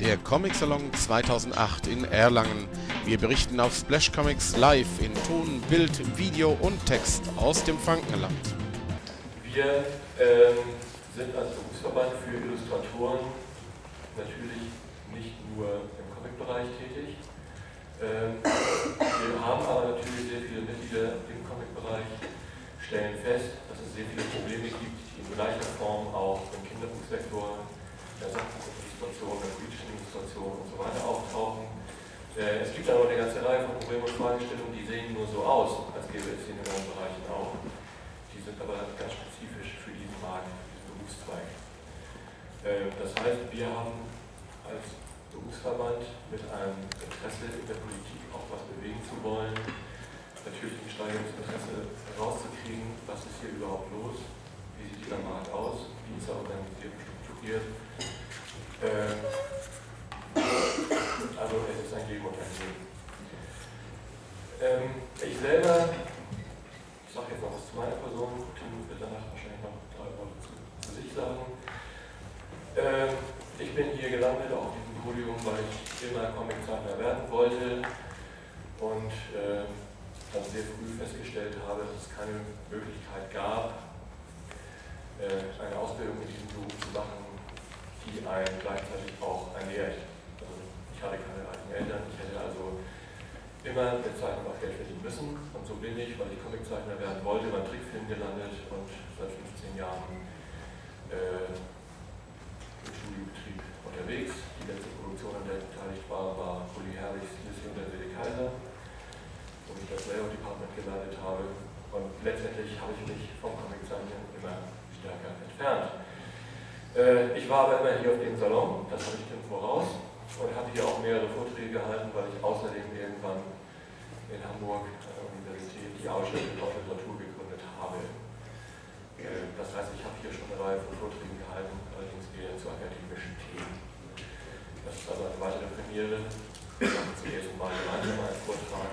der Comic Salon 2008 in Erlangen. Wir berichten auf Splash Comics live in Ton, Bild, Video und Text aus dem Frankenland. Wir ähm, sind als Berufsverband für Illustratoren natürlich nicht nur im Comicbereich tätig. Ähm, wir haben aber natürlich sehr viele Mitglieder im Comicbereich, stellen fest, dass es sehr viele Probleme gibt, die in gleicher Form auch im Kinderbuchsektor, Sachbuchillustration, der politischen Illustration und so weiter auftauchen. Es gibt aber eine ganze Reihe von Problemen und Fragestellungen, die sehen nur so aus, als gäbe es sie in anderen Bereichen auch. Die sind aber ganz spezifisch für diesen Markt, für diesen Berufszweig. Äh, das heißt, wir haben als Berufsverband mit einem Interesse in der Politik auch was bewegen zu wollen, natürlich ein steigendes Interesse herauszukriegen, was ist hier überhaupt los, wie sieht dieser Markt aus, wie ist er organisiert und strukturiert. Ähm, also es ist ein Geben und ein. Ähm, ich selber, ich sage jetzt noch was zu meiner Person, Tim wird danach wahrscheinlich noch drei Worte zu, zu sich sagen. Ähm, ich bin hier gelandet auf diesem Podium, weil ich immer Comiczeichner werden wollte und äh, dann sehr früh festgestellt habe, dass es keine Möglichkeit gab, äh, eine Ausbildung in diesem Beruf zu machen, die einen gleichzeitig auch ernährt. Also ich hatte keine reichen Eltern, ich hätte also immer mit Zeichnen auch Geld verdienen müssen und so bin ich, weil ich Comiczeichner werden wollte, beim Trickfilm gelandet und seit 15 Jahren äh, im Studiobetrieb unterwegs. Die letzte Produktion, an der ich beteiligt war, war Uli Herrichs Lissy und der Wilde Kaiser wo ich das Layout Department geleitet habe. Und letztendlich habe ich mich vom Comiczeichnen immer stärker entfernt. Äh, ich war aber immer hier auf dem Salon, das habe ich dem voraus, und hatte hier auch mehrere Vorträge gehalten, weil ich außerdem irgendwann in Hamburg an der Universität die Ausstellung auf Literatur gegründet habe. Äh, das heißt, ich habe hier schon eine Reihe von Vorträgen gehalten, allerdings eher zu akademischen Themen. Das ist also eine weitere Premiere. Wir machen zum ersten Mal gemeinsam einen Vortrag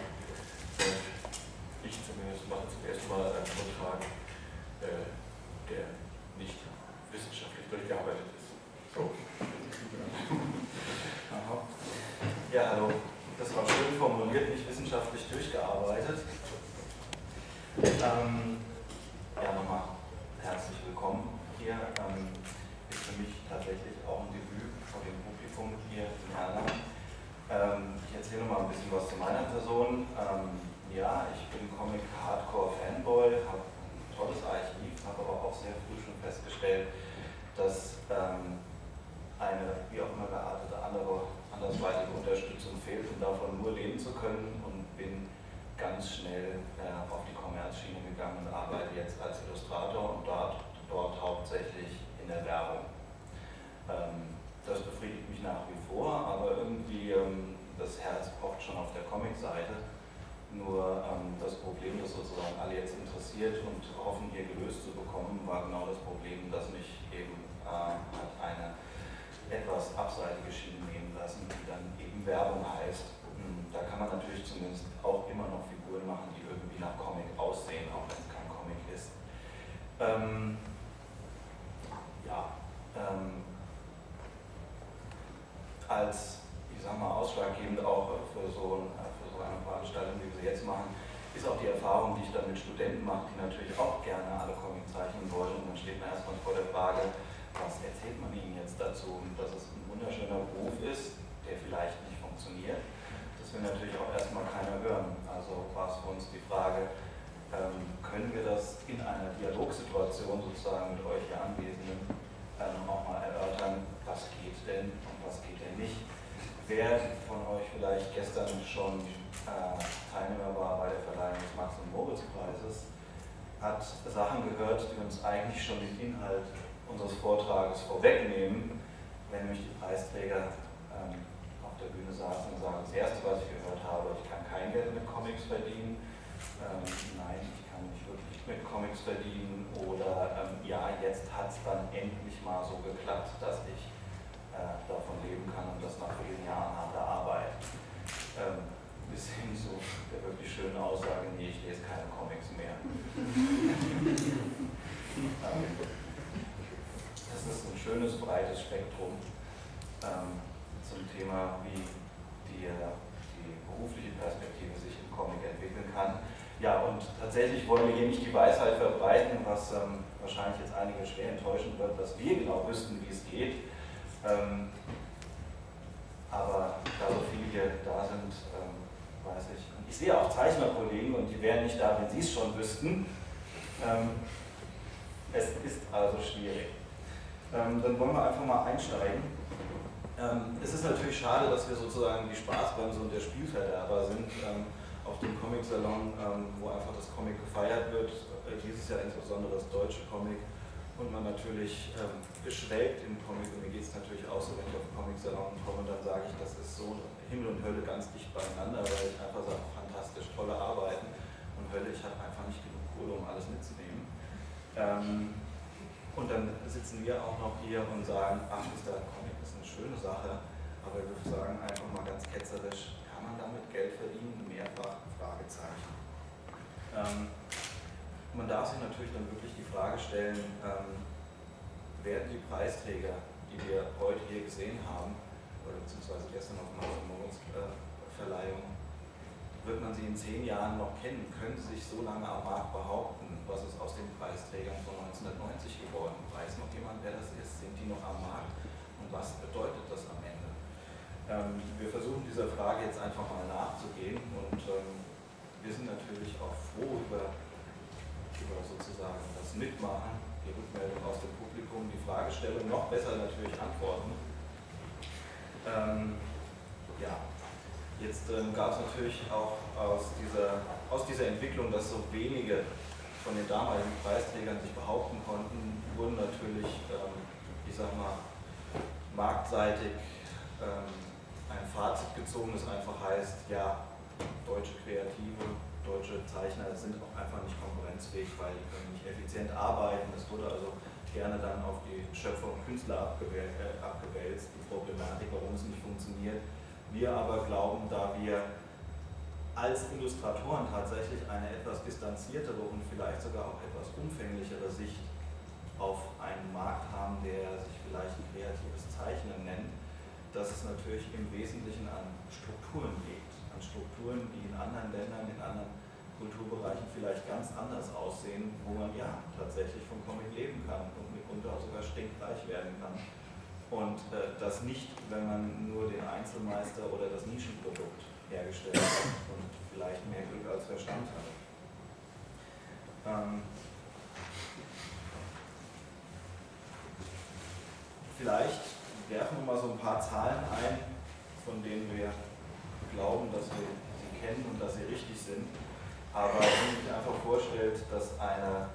und ich zumindest mache zum ersten Mal einen Vortrag, äh, der nicht wissenschaftlich durchgearbeitet ist. So. Ja, hallo. Das war schön formuliert, nicht wissenschaftlich durchgearbeitet. Ähm, ja, nochmal herzlich willkommen hier. Ähm, ist für mich tatsächlich auch ein Debüt vor dem Publikum hier in Erlangen. Ähm, ich erzähle mal ein bisschen was zu meiner Person. Ähm, ja, ich bin Comic-Hardcore-Fanboy, habe ein tolles Archiv, habe aber auch sehr früh schon festgestellt, dass ähm, eine wie auch immer geartete andere, andersweitige Unterstützung fehlt, um davon nur leben zu können und bin ganz schnell äh, auf die Kommerzschiene gegangen und arbeite jetzt als Illustrator und dort, dort hauptsächlich in der Werbung. Ähm, das befriedigt mich nach wie vor, aber irgendwie ähm, das Herz pocht schon auf der Comic-Seite. Nur ähm, das Problem, das sozusagen alle jetzt interessiert und hoffen, hier gelöst zu bekommen, war genau das Problem, dass mich eben hat eine etwas abseitige Schiene nehmen lassen, die dann eben Werbung heißt. Hm, da kann man natürlich zumindest auch immer noch Figuren machen, die irgendwie nach Comic aussehen, auch wenn es kein Comic ist. Ähm, ja, ähm, als, ich sag mal, ausschlaggebend auch für so, für so eine Veranstaltung, wie wir sie jetzt machen, ist auch die Erfahrung, die ich dann mit Studenten mache, die natürlich auch gerne alle Comic zeichnen wollen. Und dann steht man erstmal vor der Frage, was erzählt man ihnen jetzt dazu? Dass es ein wunderschöner Beruf ist, der vielleicht nicht funktioniert. Das will natürlich auch erstmal keiner hören. Also war es für uns die Frage, ähm, können wir das in einer Dialogsituation sozusagen mit euch hier Anwesenden ähm, auch mal erörtern, was geht denn und was geht denn nicht? Wer von euch vielleicht gestern schon äh, Teilnehmer war bei der Verleihung des Max- und Moritz-Preises, hat Sachen gehört, die uns eigentlich schon den Inhalt unseres Vortrages vorwegnehmen, wenn nämlich die Preisträger ähm, auf der Bühne saßen und sagen, das Erste, was ich gehört habe, ich kann kein Geld mit Comics verdienen, ähm, nein, ich kann nicht wirklich mit Comics verdienen oder ähm, ja, jetzt hat es dann endlich mal so geklappt, dass ich äh, davon leben kann und das nach vielen Jahren harter Arbeit. Ähm, bis hin zu der wirklich schönen Aussage, nee, ich lese keine Comics mehr. ähm, ist ein schönes, breites Spektrum. Ähm, zum Thema, wie die, die berufliche Perspektive sich im Comic entwickeln kann. Ja, und tatsächlich wollen wir hier nicht die Weisheit verbreiten, was ähm, wahrscheinlich jetzt einige schwer enttäuschen wird, dass wir genau wüssten, wie es geht. Ähm, aber da so viele hier da sind, ähm, weiß ich. Und ich sehe auch Zeichnerkollegen und die wären nicht da, wenn sie es schon wüssten. Ähm, es ist also schwierig. Ähm, dann wollen wir einfach mal einsteigen. Ähm, es ist natürlich schade, dass wir sozusagen die Spaßbremse und der Spielverderber sind ähm, auf dem Comic-Salon, ähm, wo einfach das Comic gefeiert wird. Äh, dieses Jahr insbesondere das deutsche Comic und man natürlich ähm, geschwelgt im Comic. Und mir geht es natürlich auch so, wenn ich auf den Comic-Salon komme, dann sage ich, das ist so Himmel und Hölle ganz dicht beieinander, weil ich einfach sage, fantastisch, tolle Arbeiten. Und Hölle, ich habe einfach nicht genug Kohle, um alles mitzunehmen. Und dann sitzen wir auch noch hier und sagen, ach, der Comic ist eine schöne Sache, aber wir sagen einfach mal ganz ketzerisch, kann man damit Geld verdienen? Mehrfach Fragezeichen. Ähm, man darf sich natürlich dann wirklich die Frage stellen, ähm, werden die Preisträger, die wir heute hier gesehen haben, oder beziehungsweise gestern auf der Verleihung, wird man sie in zehn Jahren noch kennen? Können sie sich so lange am Markt behaupten? Was ist aus den Preisträgern von 1990 geworden? Weiß noch jemand, wer das ist? Sind die noch am Markt? Und was bedeutet das am Ende? Ähm, wir versuchen dieser Frage jetzt einfach mal nachzugehen und ähm, wir sind natürlich auch froh über, über sozusagen das Mitmachen, die Rückmeldung aus dem Publikum, die Fragestellung, noch besser natürlich antworten. Ähm, ja, Jetzt ähm, gab es natürlich auch aus dieser, aus dieser Entwicklung, dass so wenige von den damaligen Preisträgern sich behaupten konnten, wurden natürlich, ähm, ich sag mal, marktseitig ähm, ein Fazit gezogen, das einfach heißt, ja, deutsche Kreative, deutsche Zeichner sind auch einfach nicht konkurrenzfähig, weil die können nicht effizient arbeiten. Es wurde also gerne dann auf die Schöpfer und Künstler äh, abgewälzt, die Problematik, warum es nicht funktioniert wir aber glauben, da wir als Illustratoren tatsächlich eine etwas distanziertere und vielleicht sogar auch etwas umfänglichere Sicht auf einen Markt haben, der sich vielleicht kreatives Zeichnen nennt, dass es natürlich im Wesentlichen an Strukturen liegt. An Strukturen, die in anderen Ländern, in anderen Kulturbereichen vielleicht ganz anders aussehen, wo man ja tatsächlich vom Comic leben kann und mitunter auch sogar stinkreich werden kann. Und äh, das nicht, wenn man nur den Einzelmeister oder das Nischenprodukt hergestellt und vielleicht mehr Glück als Verstand hat. Ähm, vielleicht werfen wir mal so ein paar Zahlen ein, von denen wir glauben, dass wir sie kennen und dass sie richtig sind. Aber wenn man sich einfach vorstellt, dass eine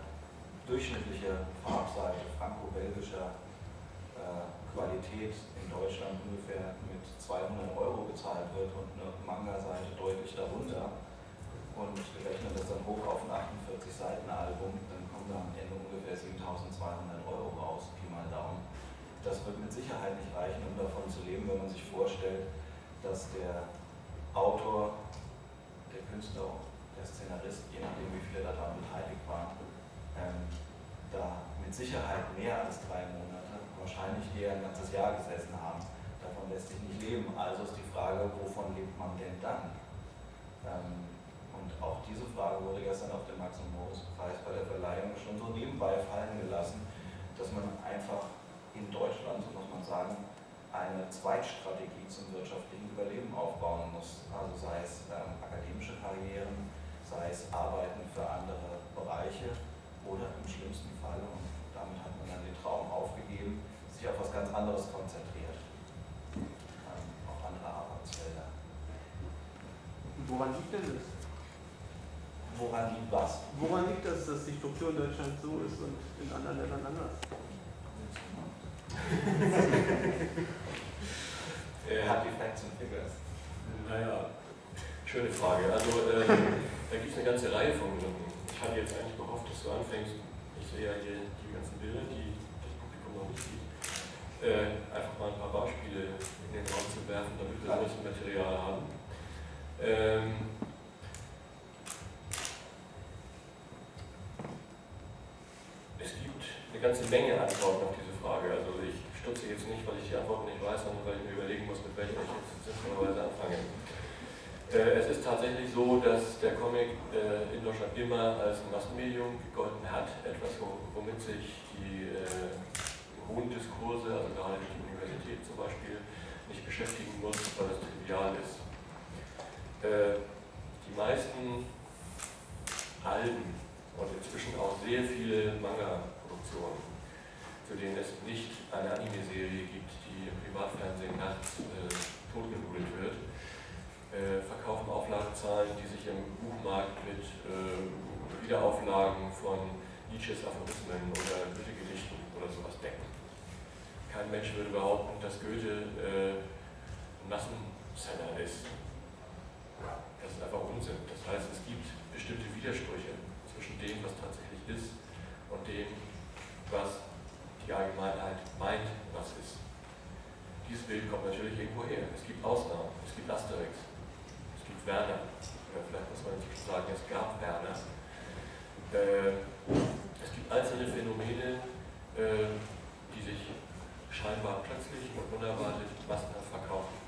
durchschnittliche Farbseite franco-belgischer äh, Qualität in Deutschland ungefähr mit 200 Euro bezahlt wird und eine Manga-Seite deutlich darunter und wir das dann hoch auf ein 48 Seiten Album, dann kommen da am Ende ungefähr 7200 Euro raus, Pi mal Daumen. Das wird mit Sicherheit nicht reichen, um davon zu leben, wenn man sich vorstellt, dass der Autor, der Künstler, der Szenarist, je nachdem wie viele daran beteiligt waren, ähm, da mit Sicherheit mehr als drei Monate wahrscheinlich eher ein ganzes Jahr gesessen haben. Lässt sich nicht leben. Also ist die Frage, wovon lebt man denn dann? Ähm, und auch diese Frage wurde gestern auf dem Max- und Moritz-Preis bei der Verleihung schon so nebenbei fallen gelassen, dass man einfach in Deutschland, so muss man sagen, eine Zweitstrategie zum wirtschaftlichen Überleben aufbauen muss. Also sei es ähm, akademische Karrieren, sei es Arbeiten für andere Bereiche oder im schlimmsten Fall, und damit hat man dann den Traum aufgegeben, sich auf was ganz anderes konzentriert. Ähm, auf andere Arbeitsfelder. Woran liegt denn das? Woran liegt was? Woran liegt das, dass die Struktur in Deutschland so ist und in anderen Ländern anders? Hat die Facts and Figures. Naja, schöne Frage. Also ähm, da gibt es eine ganze Reihe von Gründen. Ich hatte jetzt eigentlich gehofft, dass du anfängst. Ich sehe ja hier die ganzen Bilder, die das Publikum noch nicht sieht äh, einfach mal ein paar Beispiele in den Raum zu werfen, damit wir ein Material haben. Ähm, es gibt eine ganze Menge Antworten auf diese Frage. Also ich stutze jetzt nicht, weil ich die Antwort nicht weiß, sondern weil ich mir überlegen muss, mit welcher ich jetzt sinnvollerweise anfange. Äh, es ist tatsächlich so, dass der Comic äh, in Deutschland immer als Massenmedium gegolten hat, etwas, womit sich die äh, hohen Diskurse, also gerade die Universität zum Beispiel, nicht beschäftigen muss, weil es trivial ist. Die meisten Alben und inzwischen auch sehr viele Manga-Produktionen, zu denen es nicht eine Anime-Serie gibt, die im Privatfernsehen nachts äh, totgenudelt wird, äh, verkaufen Auflagezahlen, die sich im Buchmarkt mit äh, Wiederauflagen von Nietzsches Aphorismen oder Goethe-Gedichten oder sowas decken. Kein Mensch würde behaupten, dass Goethe äh, Massenseller ist. Das ist einfach Unsinn. Das heißt, es gibt bestimmte Widersprüche zwischen dem, was tatsächlich ist und dem, was die Allgemeinheit meint, was ist. Dieses Bild kommt natürlich irgendwo her. Es gibt Ausnahmen. Es gibt Asterix. Es gibt Werner. Oder vielleicht muss man inzwischen sagen, es gab Werner. Äh, es gibt einzelne Phänomene, äh, die sich scheinbar plötzlich und unerwartet massenhaft verkaufen.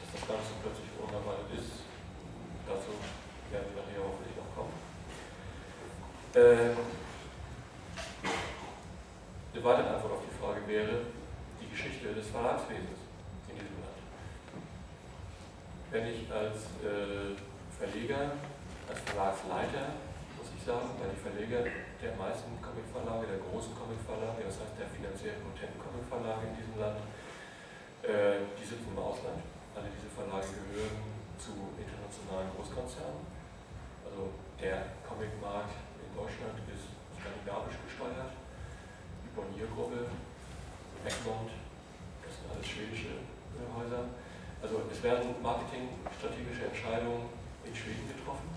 Dass das Ganze plötzlich unerwartet ist, dazu werden wir nachher hoffentlich noch kommen. Äh, eine weitere Antwort auf die Frage wäre die Geschichte des Verlagswesens in diesem Land. Wenn ich als äh, Verleger, als Verlagsleiter, muss ich sagen, weil die Verleger der meisten Comicverlage, der großen Comicverlage, das heißt der finanziell potenten Comicverlage in diesem Land, äh, die sitzen im Ausland. Alle diese Verlage gehören zu internationalen Großkonzernen. Also der Comicmarkt Deutschland ist skandinavisch gesteuert. Die Bonnier-Gruppe, Egmont, das sind alles schwedische Häuser. Also es werden marketingstrategische Entscheidungen in Schweden getroffen.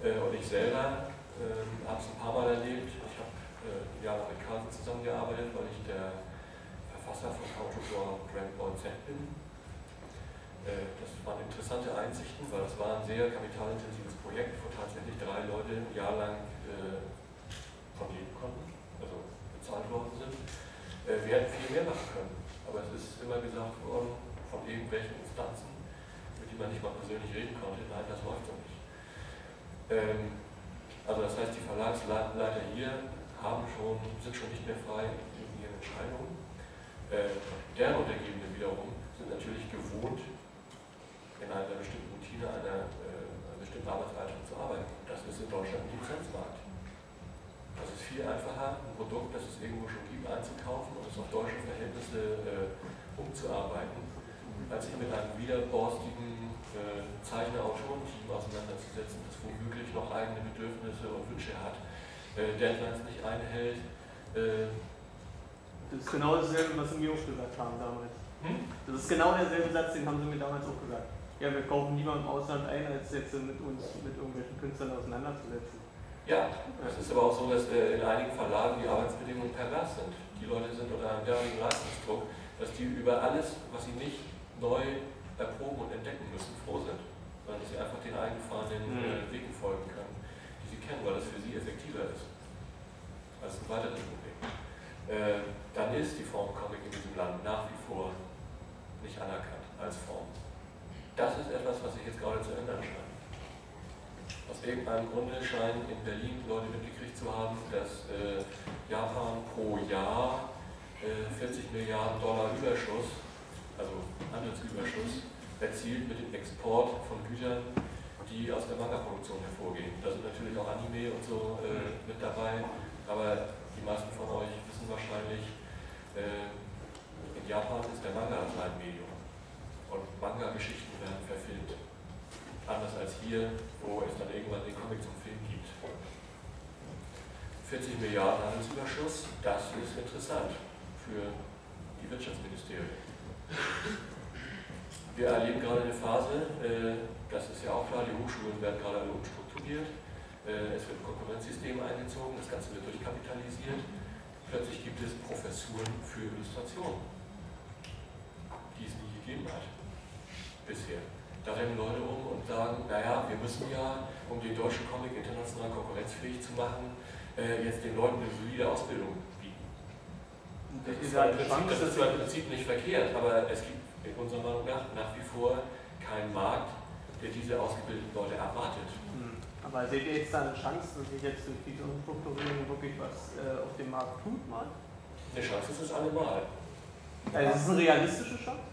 Äh, und ich selber äh, habe es ein paar Mal erlebt. Ich habe äh, Jahre mit Carlsen zusammengearbeitet, weil ich der Verfasser von How to Draw Grand Ball Z bin. Äh, das waren interessante Einsichten, weil es war ein sehr kapitalintensives Projekt, wo tatsächlich drei Leute ein Jahr lang äh, von leben konnten, also bezahlt worden sind. Äh, wir hätten viel mehr machen können, aber es ist immer gesagt worden von irgendwelchen Instanzen, mit denen man nicht mal persönlich reden konnte, nein, das läuft so nicht. Ähm, also das heißt, die Verlagsleiter hier haben schon, sind schon nicht mehr frei in ihren Entscheidungen. Äh, deren Untergebenen wiederum sind natürlich gewohnt, in einer bestimmten Routine einer, äh, einer bestimmten Arbeitseinstellung zu arbeiten. Das ist in Deutschland ein Lizenzmarkt. Das ist viel einfacher, ein Produkt, das es irgendwo schon gibt, einzukaufen und es auf deutsche Verhältnisse äh, umzuarbeiten, als sich mit einem widerborstigen äh, Zeichner-Autorenteam auseinanderzusetzen, das womöglich noch eigene Bedürfnisse und Wünsche hat, äh, Deadlines nicht einhält. Äh, das ist genau dasselbe, was Sie mir auch gesagt haben damals. Hm? Das ist genau derselbe Satz, den haben Sie mir damals auch gesagt. Ja, wir kaufen lieber im Ausland ein, als jetzt mit uns, mit irgendwelchen Künstlern auseinanderzusetzen. Ja, es ist aber auch so, dass in einigen Verlagen die Arbeitsbedingungen pervers sind. Die Leute sind unter einem derartigen Leistungsdruck, dass die über alles, was sie nicht neu erproben und entdecken müssen, froh sind. Sondern dass sie einfach den eingefahrenen mhm. Wegen folgen können, die sie kennen, weil das für sie effektiver ist. Als ein weiteres Problem. Äh, dann ist die Form Comic in diesem Land nach wie vor nicht anerkannt als Form. Das ist etwas, was sich jetzt gerade zu ändern scheint. Aus irgendeinem Grunde scheinen in Berlin Leute mitgekriegt zu haben, dass äh, Japan pro Jahr äh, 40 Milliarden Dollar Überschuss, also Handelsüberschuss, erzielt mit dem Export von Gütern, die aus der Manga-Produktion hervorgehen. Da sind natürlich auch Anime und so äh, mit dabei, aber die meisten von euch wissen wahrscheinlich, äh, in Japan ist der Manga das Leitmedium. Und Manga-Geschichten werden verfilmt. Anders als hier, wo es dann irgendwann den Comic zum Film gibt. 40 Milliarden Handelsüberschuss, das ist interessant für die Wirtschaftsministerien. Wir erleben gerade eine Phase, äh, das ist ja auch klar, die Hochschulen werden gerade umstrukturiert. Äh, es wird ein Konkurrenzsystem eingezogen, das Ganze wird durchkapitalisiert. Plötzlich gibt es Professuren für Illustration, die es nie gegeben hat bisher. Da rennen Leute um und sagen, naja, wir müssen ja, um den deutschen Comic international konkurrenzfähig zu machen, äh, jetzt den Leuten eine solide Ausbildung bieten. Das ist, ja Prinzip, das ist im Prinzip nicht verkehrt, aber es gibt in unserer Meinung nach nach wie vor keinen Markt, der diese ausgebildeten Leute erwartet. Hm. Aber seht ihr jetzt da eine Chance, dass sich jetzt durch diese Umstrukturierung wirklich was äh, auf dem Markt tut mal? Eine Chance ist es allemal. Also ist es eine realistische Chance?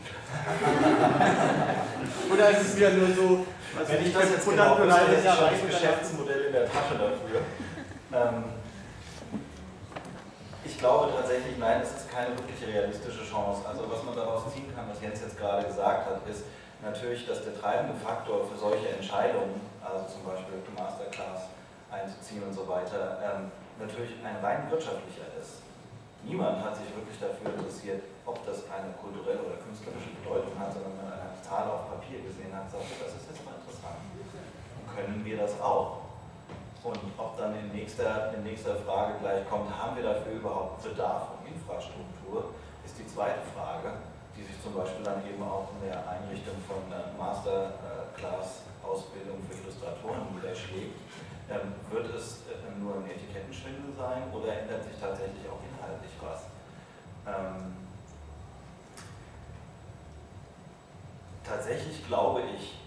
Oder ist es wieder nur so, also Wenn ich das jetzt genau wüsste, hätte ich schon ein Geschäftsmodell in der Tasche dafür. ähm, ich glaube tatsächlich, nein, es ist keine wirklich realistische Chance. Also was man daraus ziehen kann, was Jens jetzt gerade gesagt hat, ist natürlich, dass der treibende Faktor für solche Entscheidungen, also zum Beispiel Masterclass einzuziehen und so weiter, ähm, natürlich ein rein wirtschaftlicher ist. Niemand hat sich wirklich dafür interessiert, ob das eine kulturelle oder künstlerische Bedeutung hat, sondern man eine Zahl auf Papier gesehen hat, sagt, das ist jetzt mal interessant. Und können wir das auch? Und ob dann in nächster, in nächster Frage gleich kommt, haben wir dafür überhaupt Bedarf und Infrastruktur, ist die zweite Frage, die sich zum Beispiel dann eben auch in der Einrichtung von äh, Masterclass-Ausbildung für Illustratoren niederschlägt. Ähm, wird es äh, nur ein Etikettenschwindel sein oder ändert sich tatsächlich auch inhaltlich was? Ähm, tatsächlich glaube ich,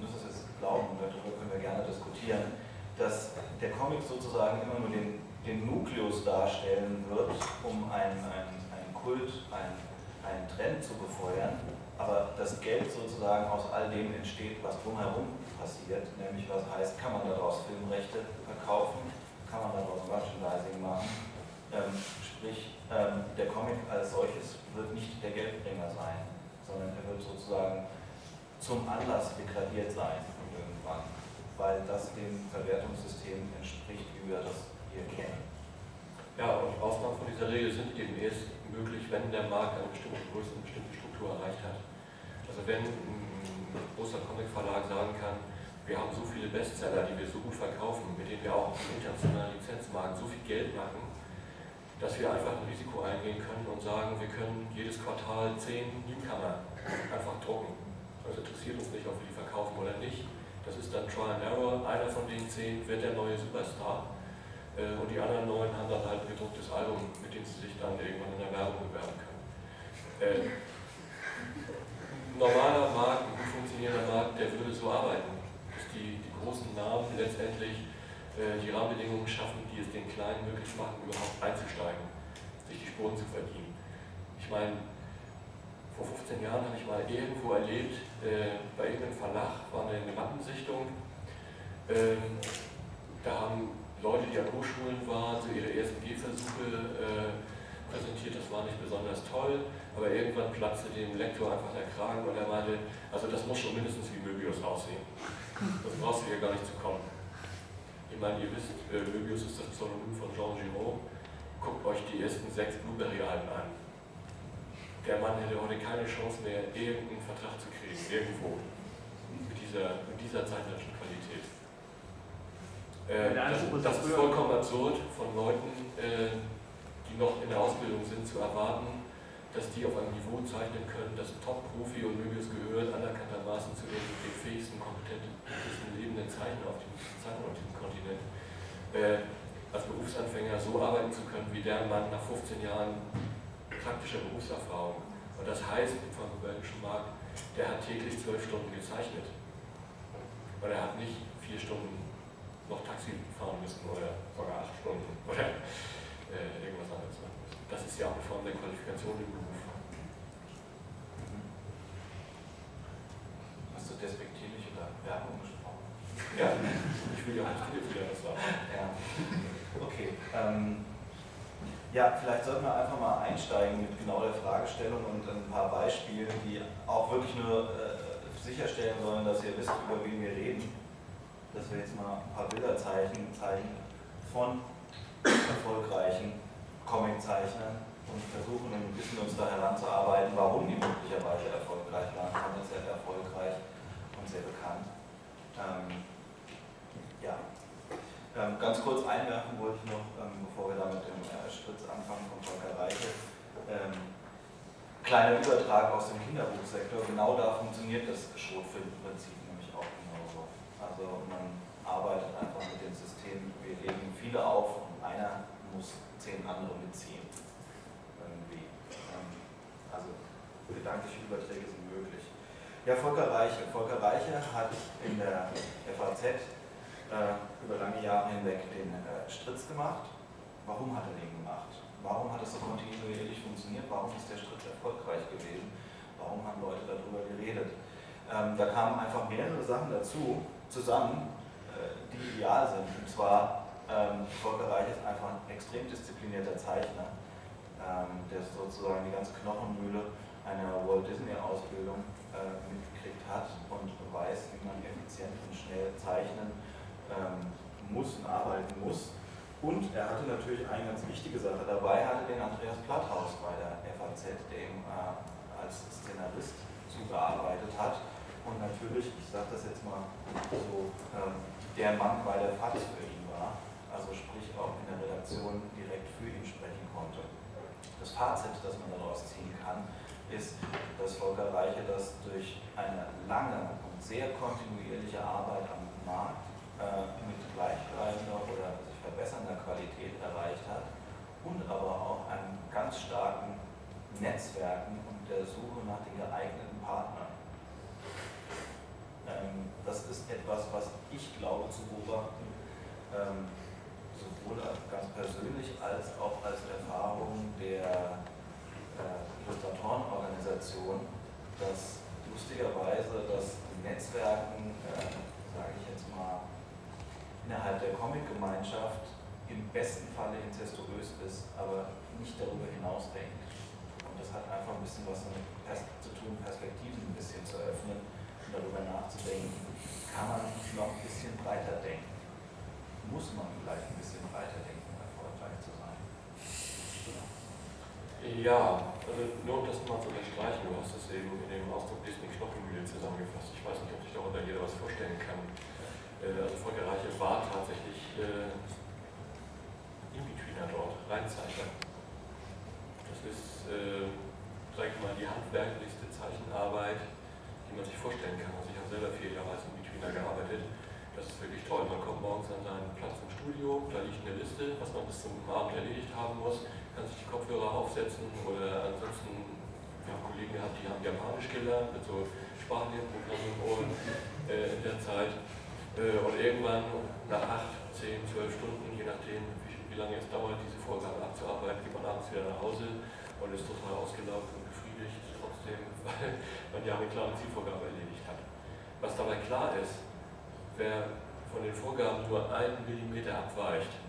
das ist jetzt Glauben, darüber können wir gerne diskutieren, dass der Comic sozusagen immer nur den, den Nukleus darstellen wird, um einen, einen, einen Kult, einen, einen Trend zu befeuern, aber das Geld sozusagen aus all dem entsteht, was drumherum passiert, nämlich was heißt, kann man daraus Filmrechte verkaufen, kann man daraus Merchandising machen, ähm, sprich ähm, der Comic als solches wird nicht der Geldbringer sein, sondern er wird sozusagen zum Anlass degradiert sein irgendwann weil das dem Verwertungssystem entspricht, wie wir das hier kennen. Ja, und Ausnahmen von dieser Regel sind eben erst möglich, wenn der Markt eine bestimmte Größe, eine bestimmte Struktur erreicht hat. Also wenn ein großer Comicverlag sagen kann, wir haben so viele Bestseller, die wir so gut verkaufen, mit denen wir auch auf dem internationalen Lizenzmarkt so viel Geld machen, dass wir einfach ein Risiko eingehen können und sagen, wir können jedes Quartal zehn Newcomer einfach drucken. Das interessiert uns nicht, ob wir die verkaufen oder nicht. Das ist dann Trial and Error. Einer von den zehn wird der neue Superstar. Äh, und die anderen neun haben dann halt ein gedrucktes Album, mit dem sie sich dann irgendwann in der Werbung bewerben können. Äh, normaler Markt, ein gut funktionierender Markt, der würde so arbeiten, dass die, die großen Namen letztendlich die Rahmenbedingungen schaffen, die es den Kleinen möglich machen, überhaupt einzusteigen, sich die Spuren zu verdienen. Ich meine, vor 15 Jahren habe ich mal irgendwo erlebt, äh, bei irgendeinem Verlag war eine Mappensichtung. Ähm, da haben Leute, die an Hochschulen waren, so ihre ersten Gehversuche äh, präsentiert. Das war nicht besonders toll, aber irgendwann platzte dem Lektor einfach der Kragen und er meinte, also das muss schon mindestens wie Möbius aussehen. Das brauchst du hier gar nicht zu kommen. Ich meine, ihr wisst, äh, Möbius ist das Pseudonym von Jean Giraud. Guckt euch die ersten sechs Blueberry-Alben an der Mann hätte heute keine Chance mehr, irgendeinen Vertrag zu kriegen, irgendwo, mit dieser, mit dieser zeichnerischen Qualität. Äh, das, das, ist vollkommen absurd von Leuten, äh, die noch in der Ausbildung sind, zu erwarten, dass die auf einem Niveau zeichnen können, das Top-Profi und Möbius gehört anerkanntermaßen zu den, fähigsten, kompetentesten lebenden Zeichnern auf, auf diesem Kontinent. Äh, als Berufsanfänger so arbeiten zu können, wie der Mann nach 15 Jahren praktischer Berufserfahrung. Und das heißt im franco-belgischen Markt, der hat täglich zwölf Stunden gezeichnet. Weil er hat nicht vier Stunden noch Taxi fahren müssen oder sogar acht Stunden oder äh, irgendwas anderes machen müssen. Das ist ja auch eine Form der Qualifikation im Beruf. Hast du despektierlich über Werbung gesprochen? Ja, ich will ja auch wieder was sagen. Ja. Okay. Ähm, ja, vielleicht sollten wir einfach mal einsteigen mit genau der Fragestellung und ein paar Beispielen, die auch wirklich nur äh, sicherstellen sollen, dass ihr wisst, über wen wir reden. Dass wir jetzt mal ein paar Bilder zeichnen, zeigen von erfolgreichen Comiczeichnern und versuchen ein bisschen uns da heranzuarbeiten, warum die möglicherweise erfolgreich waren, kommerziell erfolgreich und sehr bekannt. Ähm, ja, ähm, ganz kurz einwerfen wollte ich noch, ähm, bevor wir da mit dem äh, Schritt anfangen von Volker Reiche. Ähm, kleiner Übertrag aus dem Kinderbuchsektor. Genau da funktioniert das Schrotfilmprinzip nämlich auch genauso. Also man arbeitet einfach mit dem System, wir legen viele auf und einer muss zehn andere mitziehen. Gedankliche Überträge sind möglich. Ja, Volker Reiche. Volker Reiche hat in der FAZ äh, über lange Jahre hinweg den äh, Stritz gemacht. Warum hat er den gemacht? Warum hat es so kontinuierlich funktioniert? Warum ist der Schritt erfolgreich gewesen? Warum haben Leute darüber geredet? Ähm, da kamen einfach mehrere Sachen dazu, zusammen, äh, die ideal sind. Und zwar, ähm, Volker Reich ist einfach ein extrem disziplinierter Zeichner, ähm, der sozusagen die ganze Knochenmühle einer Walt Disney-Ausbildung äh, mitgekriegt hat und weiß, wie man effizient und schnell zeichnen ähm, muss und arbeiten muss. Und er hatte natürlich eine ganz wichtige Sache dabei, hatte den Andreas Platthaus bei der FAZ, der ihm äh, als Szenarist zugearbeitet hat und natürlich, ich sage das jetzt mal so, ähm, der Mann bei der FATS für ihn war, also sprich auch in der Redaktion direkt für ihn sprechen konnte. Das Fazit, das man daraus ziehen kann, ist, dass Volker Reiche das durch eine lange und sehr kontinuierliche Arbeit am Markt äh, mit gleichbleibender oder sich verbessernder Qualität erreicht hat und aber auch einem ganz starken Netzwerken und der Suche nach den geeigneten Partnern. Ähm, das ist etwas, was ich glaube zu beobachten, ähm, sowohl ganz persönlich als auch als Erfahrung der äh, Illustratorenorganisation, dass lustigerweise das Netzwerken, äh, sage ich jetzt mal, innerhalb der Comic-Gemeinschaft im besten Falle incestuös ist, aber nicht darüber hinaus denkt. Und das hat einfach ein bisschen was damit zu tun, Perspektiven ein bisschen zu öffnen darüber nachzudenken, kann man noch ein bisschen breiter denken? Muss man vielleicht ein bisschen breiter denken, um erfolgreich zu sein? Ja, also nur um das mal zu unterstreichen, du hast es eben in dem Ausdruck Disney Knochenmühle zusammengefasst. Ich weiß nicht, ob sich darunter jeder was vorstellen kann. Äh, also Volker Reiche war tatsächlich äh, In-Betweener dort, Reinzeichner. Das ist, äh, sag ich mal, die handwerklichste Zeichenarbeit, die man sich vorstellen kann. Also ich habe selber vier Jahre als Betweener gearbeitet. Das ist wirklich toll. Man kommt morgens an seinen Platz im Studio, da liegt eine Liste, was man bis zum Abend erledigt haben muss, kann sich die Kopfhörer aufsetzen oder ansonsten, wir haben Kollegen gehabt, die haben Japanisch gelernt mit so Sprachlernprogrammen Ohr äh, in der Zeit. Äh, und irgendwann nach acht, zehn, zwölf Stunden, je nachdem, wie, wie lange es dauert, diese Vorgabe abzuarbeiten, geht man abends wieder nach Hause und ist total ausgelaugt und befriedigt trotzdem, weil man ja eine klare Zielvorgabe erledigt hat. Was dabei klar ist, wer von den Vorgaben nur einen Millimeter abweicht,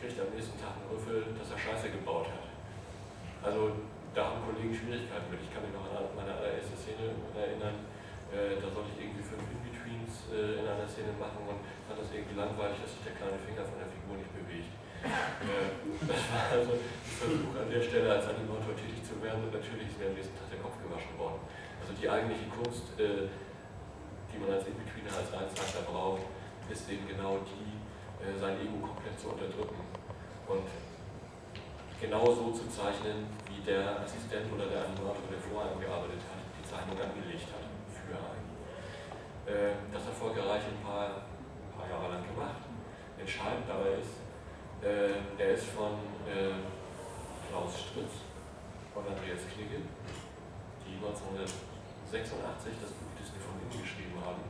kriegt am nächsten Tag einen Rüffel, dass er Scheiße gebaut hat. Also da haben Kollegen Schwierigkeiten mit. Ich kann mich noch an meine allererste Szene erinnern, äh, da sollte ich irgendwie fünf In-Betweens äh, in einer Szene machen und fand das irgendwie langweilig, dass sich der kleine Finger von der Figur nicht bewegt. Äh, das war also ein Versuch an der Stelle als Animator tätig zu werden und natürlich ist mir am nächsten Tag der Kopf gewaschen worden. Also die eigentliche Kunst, äh, die man als In-Betweener, als Einzeichner braucht, ist eben genau die, sein Ego komplett zu unterdrücken und genau so zu zeichnen, wie der Assistent oder der Animator, der vor einem gearbeitet hat, die Zeichnung angelegt hat für einen. Das hat Volker Reich ein paar, ein paar Jahre lang gemacht. Entscheidend dabei ist, äh, der ist von äh, Klaus Stritz und Andreas Knigge, die 1986 das Buch Disney von innen geschrieben haben.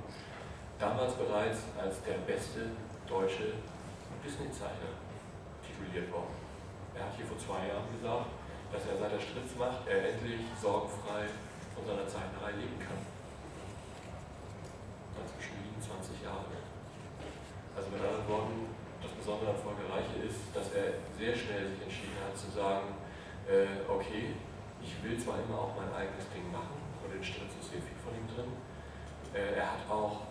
Damals bereits als der beste deutsche Disney-Zeichner tituliert worden. Er hat hier vor zwei Jahren gesagt, dass er seit er Stritz macht, er endlich sorgenfrei von seiner Zeichnerei leben kann. Inzwischen liegen 20 Jahre. Also mit anderen Worten, das Besondere an Volker Reiche ist, dass er sehr schnell sich entschieden hat zu sagen, äh, okay, ich will zwar immer auch mein eigenes Ding machen, und in Stritz ist sehr viel von ihm drin. Äh, er hat auch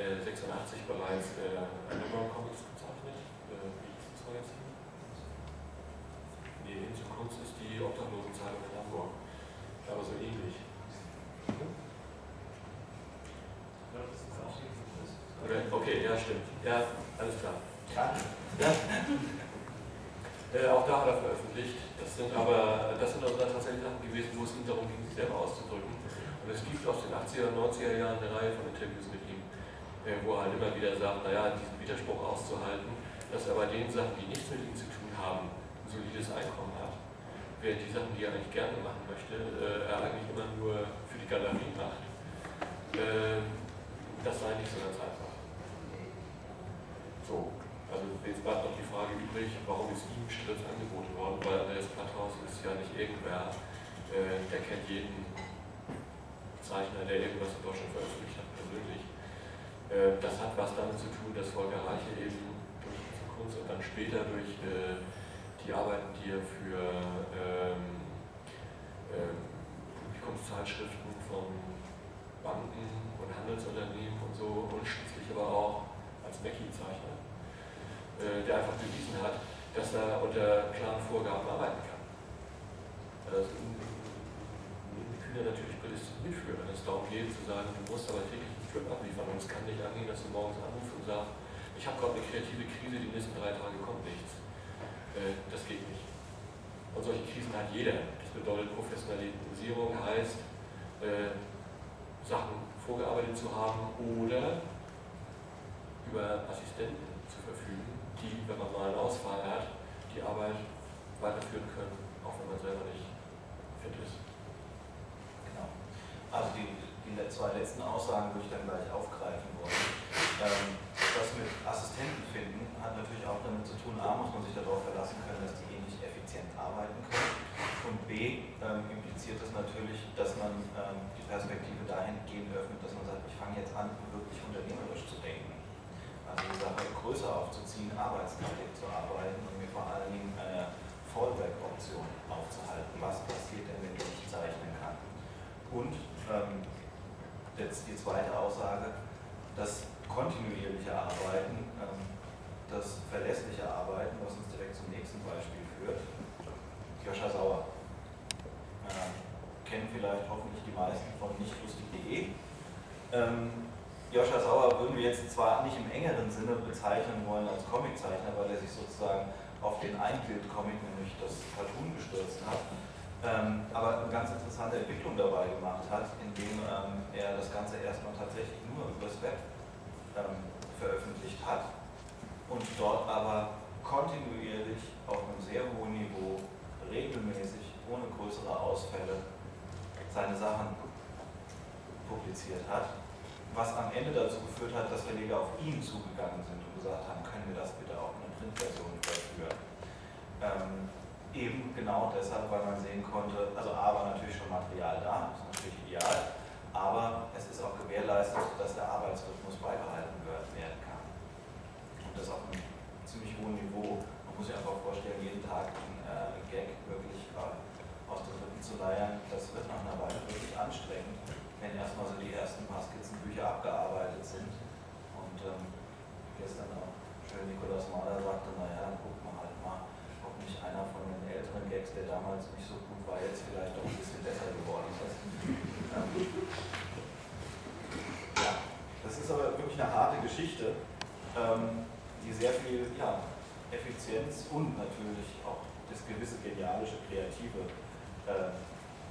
86 bereits äh, Animal Comics gezeichnet. Äh, wie hieß das Magazin? Nee, Hin zur Kunst ist die Obdachlosenzeitung in Hamburg. Aber so ähnlich. Okay, ja, stimmt. Ja, alles klar. Ja. Äh, auch da hat er veröffentlicht. Das sind aber das sind also tatsächlich Sachen gewesen, wo es ihm darum ging, sich selber auszudrücken. Und es gibt aus den 80er und 90er Jahren eine Reihe von Interviews mit ihm, wo er halt immer wieder sagt, naja, diesen Widerspruch auszuhalten, dass er bei den Sachen, die nichts mit ihm zu tun haben, ein solides Einkommen hat. während die Sachen, die er eigentlich gerne machen möchte, äh, er eigentlich immer nur für die Galerie macht. Äh, das sei nicht so ganz einfach. So, also jetzt bleibt noch die Frage übrig, warum ist ihm Stritt angeboten worden, weil Andreas Platthaus ist ja nicht irgendwer, äh, der kennt jeden Zeichner, der irgendwas in Deutschland veröffentlicht hat, persönlich. Äh, das hat was damit zu tun, dass Volker Reiche eben durch Kunst und dann später durch äh, die Arbeiten, die er für ähm, ähm, Publikumszeitschriften von Banken und Handelsunternehmen und so und schließlich aber auch als Mackie-Zeichner, äh, der einfach bewiesen hat, dass er unter klaren Vorgaben arbeiten kann. Also, Kühner natürlich prädestiniert für, wenn es darum geht zu sagen, du musst aber täglich Strip abliefern und es kann nicht angehen, dass du morgens anrufst und sagst, ich habe gerade eine kreative Krise, die nächsten drei Tage kommt nichts. Äh, das geht nicht. Und solche Krisen hat jeder. Das bedeutet, Professionalisierung heißt, äh, Sachen vorgearbeitet zu haben oder über Assistenten zu verfügen, die, wenn man mal einen Ausfall hat, die Arbeit weiterführen können, auch wenn man selber nicht fit ist. Genau. Also die, die zwei letzten Aussagen würde ich dann gleich aufgreifen wollen. Ähm, das mit Assistenten finden hat natürlich auch damit zu tun, A, muss man sich darauf verlassen können, dass die ähnlich effizient arbeiten können. Und B, ähm, impliziert das natürlich, dass man ähm, die Perspektive dahingehend öffnet, dass man sagt, ich fange jetzt an, wirklich unternehmerisch zu denken. Also die Sache größer aufzuziehen, arbeitsteilig zu arbeiten und mir vor allen Dingen eine Fallback-Option aufzuhalten. Was passiert denn, wenn ich zeichnen kann? Und ähm, jetzt die zweite Aussage, das kontinuierliche Arbeiten, ähm, das verlässliche Arbeiten, was uns direkt zum nächsten Beispiel führt. Joscha Sauer. Äh, kennen vielleicht hoffentlich die meisten von nichtlustig.de. Ähm, Joscha Sauer würden wir jetzt zwar nicht im engeren Sinne bezeichnen wollen als Comiczeichner, weil er sich sozusagen auf den Einbild-Comic, nämlich das Cartoon, gestürzt hat, ähm, aber eine ganz interessante Entwicklung dabei gemacht hat, indem ähm, er das Ganze erstmal tatsächlich nur übers Web ähm, veröffentlicht hat und dort aber kontinuierlich auf einem sehr hohen Niveau, regelmäßig, ohne größere Ausfälle, seine Sachen publiziert hat, was am Ende dazu geführt hat, dass Verleger auf ihn zugegangen sind und gesagt haben, können wir das bitte auch in einer Printversion überführen. Ähm, eben genau deshalb, weil man sehen konnte, also A war natürlich schon Material da, ist natürlich ideal, aber es ist auch gewährleistet, dass der Arbeitsrhythmus beibehalten werden kann. Und das auf einem ziemlich hohen Niveau. Man muss sich einfach vorstellen, jeden Tag einen äh, Gag wirklich äh, aus den Rippen zu leiern, das wird nach einer Weile wirklich anstrengend, wenn erstmal so die ersten paar Skizzenbücher abgearbeitet sind. Und ähm, gestern auch schön Nikolaus Mahler sagte, naja, dann guckt man halt mal, ob nicht einer von den Gags, der damals nicht so gut war, jetzt vielleicht doch ein bisschen besser geworden ist. Ja, das ist aber wirklich eine harte Geschichte ähm, die sehr viel ja, Effizienz und natürlich auch das gewisse genialische Kreative äh,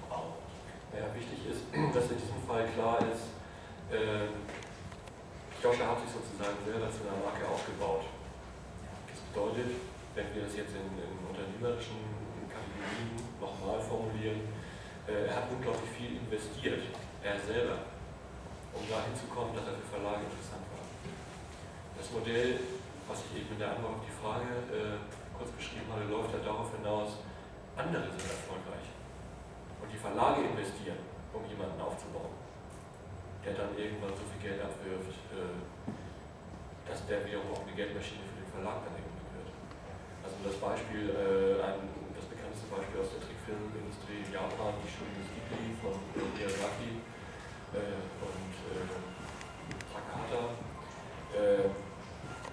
braucht. Ja, wichtig ist, dass in diesem Fall klar ist, äh, Joscha hat sich sozusagen selber zu einer Marke aufgebaut. Das bedeutet, wenn wir das jetzt in, in unternehmerischen Kategorien nochmal formulieren, äh, er hat unglaublich viel investiert, er selber, um dahin zu kommen, dass er für Verlage interessant war. Das Modell, was ich eben in der Antwort auf die Frage äh, kurz beschrieben habe, läuft ja darauf hinaus, andere sind erfolgreich. Und die Verlage investieren, um jemanden aufzubauen, der dann irgendwann so viel Geld abwirft, äh, dass der wiederum auch eine Geldmaschine für den Verlag dann irgendwie wird. Also das Beispiel, äh, ein, das bekannteste Beispiel aus der Trickfilmindustrie in Japan, die Studios Ghibli von Miyazaki äh, und äh, Takahata, äh,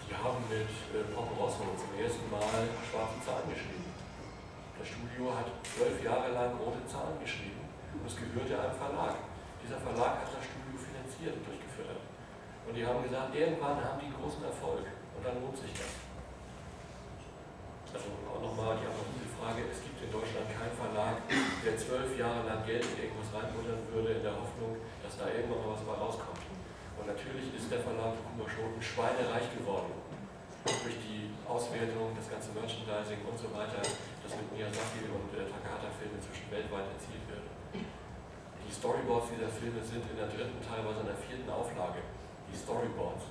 die haben mit äh, Porco Rosso zum ersten Mal schwarze Zahlen geschrieben. Das Studio hat zwölf Jahre lang rote Zahlen geschrieben und es gehörte einem Verlag. Dieser Verlag hat das Studio finanziert und durchgeführt. Und die haben gesagt, irgendwann haben die großen Erfolg und dann lohnt sich das. Also auch nochmal die anonyme Frage, es gibt in Deutschland keinen Verlag, der zwölf Jahre lang Geld in irgendwas reinbuttern würde, in der Hoffnung, dass da irgendwann mal was mal rauskommt. Und natürlich ist der Verlag Kuma Schoten schweinereich geworden. durch die Auswertung, das ganze Merchandising und so weiter, das mit Miyazaki und äh, Takahata-Filmen inzwischen weltweit erzielt wird. Die Storyboards dieser Filme sind in der dritten, teilweise in der vierten Auflage. Die Storyboards.